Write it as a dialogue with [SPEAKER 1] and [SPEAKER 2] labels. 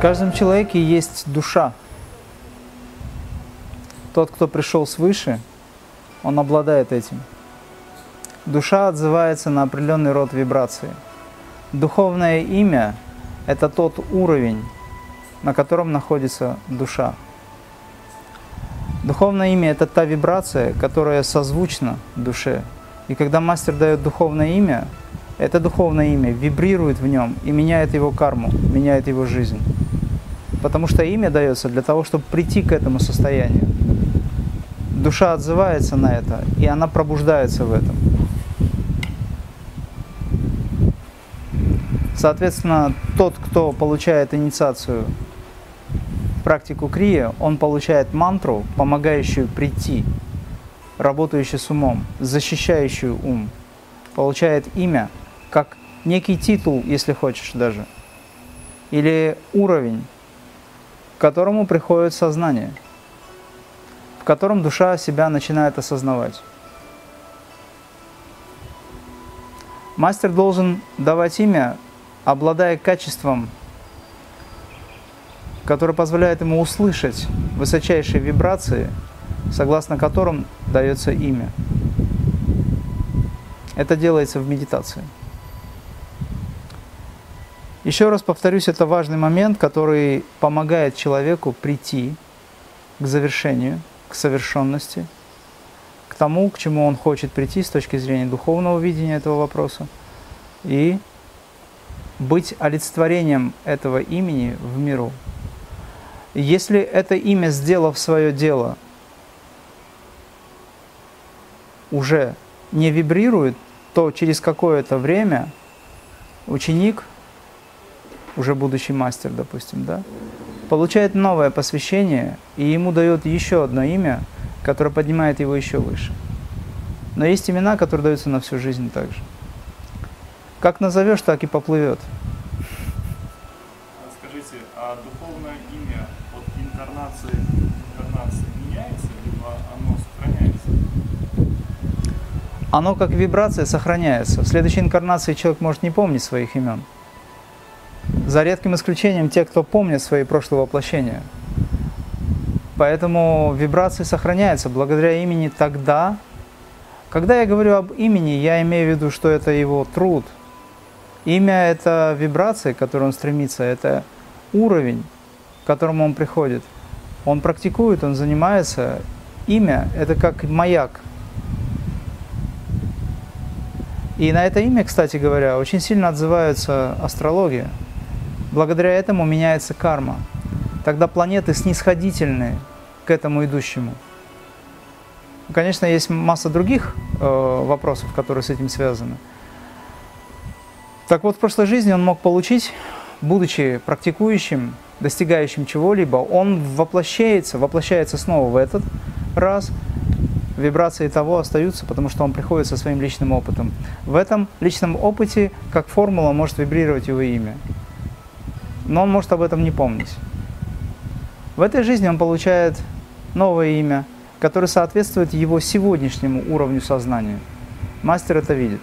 [SPEAKER 1] В каждом человеке есть душа. Тот, кто пришел свыше, он обладает этим. Душа отзывается на определенный род вибрации. Духовное имя – это тот уровень, на котором находится душа. Духовное имя – это та вибрация, которая созвучна душе. И когда мастер дает духовное имя, это духовное имя вибрирует в нем и меняет его карму, меняет его жизнь. Потому что имя дается для того, чтобы прийти к этому состоянию. Душа отзывается на это, и она пробуждается в этом. Соответственно, тот, кто получает инициацию практику крия, он получает мантру, помогающую прийти, работающую с умом, защищающую ум, получает имя – как некий титул, если хочешь даже, или уровень, к которому приходит сознание, в котором душа себя начинает осознавать. Мастер должен давать имя, обладая качеством, которое позволяет ему услышать высочайшие вибрации, согласно которым дается имя. Это делается в медитации. Еще раз повторюсь, это важный момент, который помогает человеку прийти к завершению, к совершенности, к тому, к чему он хочет прийти с точки зрения духовного видения этого вопроса, и быть олицетворением этого имени в миру. Если это имя, сделав свое дело, уже не вибрирует, то через какое-то время ученик уже будущий мастер, допустим, да, получает новое посвящение, и ему дает еще одно имя, которое поднимает его еще выше. Но есть имена, которые даются на всю жизнь также. Как назовешь, так и поплывет.
[SPEAKER 2] Скажите, а духовное имя от инкарнации к инкарнации меняется, либо оно сохраняется?
[SPEAKER 1] Оно как вибрация сохраняется. В следующей инкарнации человек может не помнить своих имен за редким исключением те, кто помнит свои прошлые воплощения. Поэтому вибрации сохраняются благодаря имени тогда. Когда я говорю об имени, я имею в виду, что это его труд. Имя – это вибрации, к которой он стремится, это уровень, к которому он приходит. Он практикует, он занимается. Имя – это как маяк. И на это имя, кстати говоря, очень сильно отзывается астрология. Благодаря этому меняется карма. Тогда планеты снисходительны к этому идущему. Конечно, есть масса других э, вопросов, которые с этим связаны. Так вот, в прошлой жизни он мог получить, будучи практикующим, достигающим чего-либо, он воплощается, воплощается снова в этот раз, вибрации того остаются, потому что он приходит со своим личным опытом. В этом личном опыте, как формула, может вибрировать его имя но он может об этом не помнить. В этой жизни он получает новое имя, которое соответствует его сегодняшнему уровню сознания. Мастер это видит.